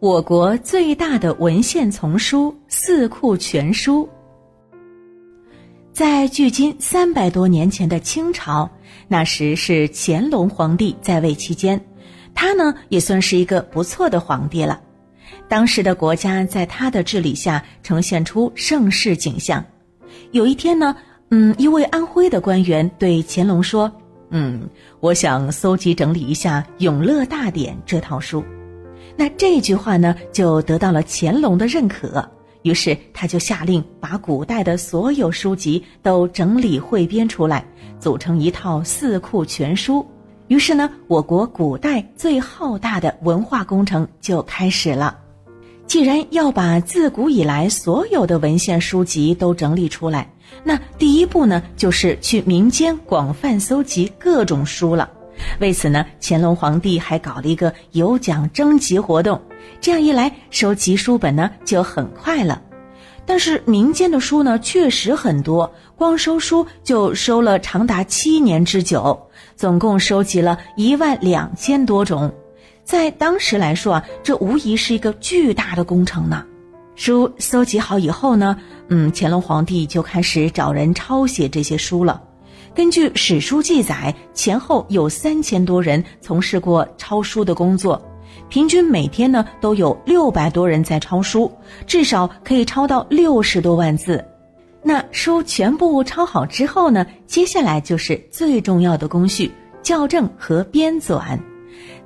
我国最大的文献丛书《四库全书》，在距今三百多年前的清朝，那时是乾隆皇帝在位期间，他呢也算是一个不错的皇帝了。当时的国家在他的治理下呈现出盛世景象。有一天呢，嗯，一位安徽的官员对乾隆说：“嗯，我想搜集整理一下《永乐大典》这套书。”那这句话呢，就得到了乾隆的认可。于是他就下令把古代的所有书籍都整理汇编出来，组成一套四库全书。于是呢，我国古代最浩大的文化工程就开始了。既然要把自古以来所有的文献书籍都整理出来，那第一步呢，就是去民间广泛搜集各种书了。为此呢，乾隆皇帝还搞了一个有奖征集活动，这样一来，收集书本呢就很快了。但是民间的书呢确实很多，光收书就收了长达七年之久，总共收集了一万两千多种，在当时来说啊，这无疑是一个巨大的工程呢。书搜集好以后呢，嗯，乾隆皇帝就开始找人抄写这些书了。根据史书记载，前后有三千多人从事过抄书的工作，平均每天呢都有六百多人在抄书，至少可以抄到六十多万字。那书全部抄好之后呢，接下来就是最重要的工序——校正和编纂。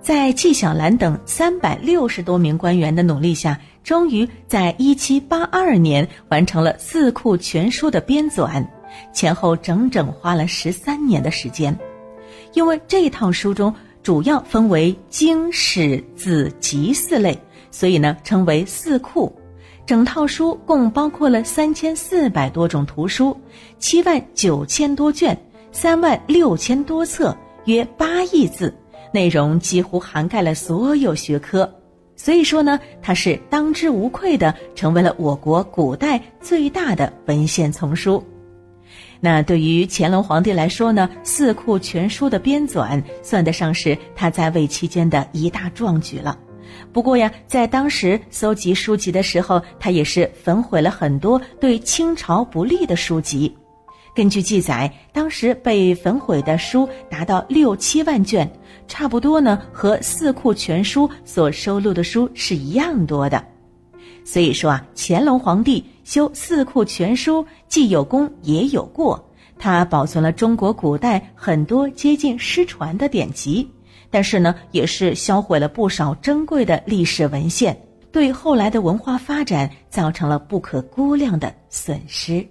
在纪晓岚等三百六十多名官员的努力下，终于在一七八二年完成了《四库全书》的编纂。前后整整花了十三年的时间，因为这套书中主要分为经史子集四类，所以呢称为四库。整套书共包括了三千四百多种图书，七万九千多卷，三万六千多册，约八亿字，内容几乎涵盖了所有学科。所以说呢，它是当之无愧的成为了我国古代最大的文献丛书。那对于乾隆皇帝来说呢，《四库全书》的编纂算得上是他在位期间的一大壮举了。不过呀，在当时搜集书籍的时候，他也是焚毁了很多对清朝不利的书籍。根据记载，当时被焚毁的书达到六七万卷，差不多呢和《四库全书》所收录的书是一样多的。所以说啊，乾隆皇帝修《四库全书》既有功也有过，他保存了中国古代很多接近失传的典籍，但是呢，也是销毁了不少珍贵的历史文献，对后来的文化发展造成了不可估量的损失。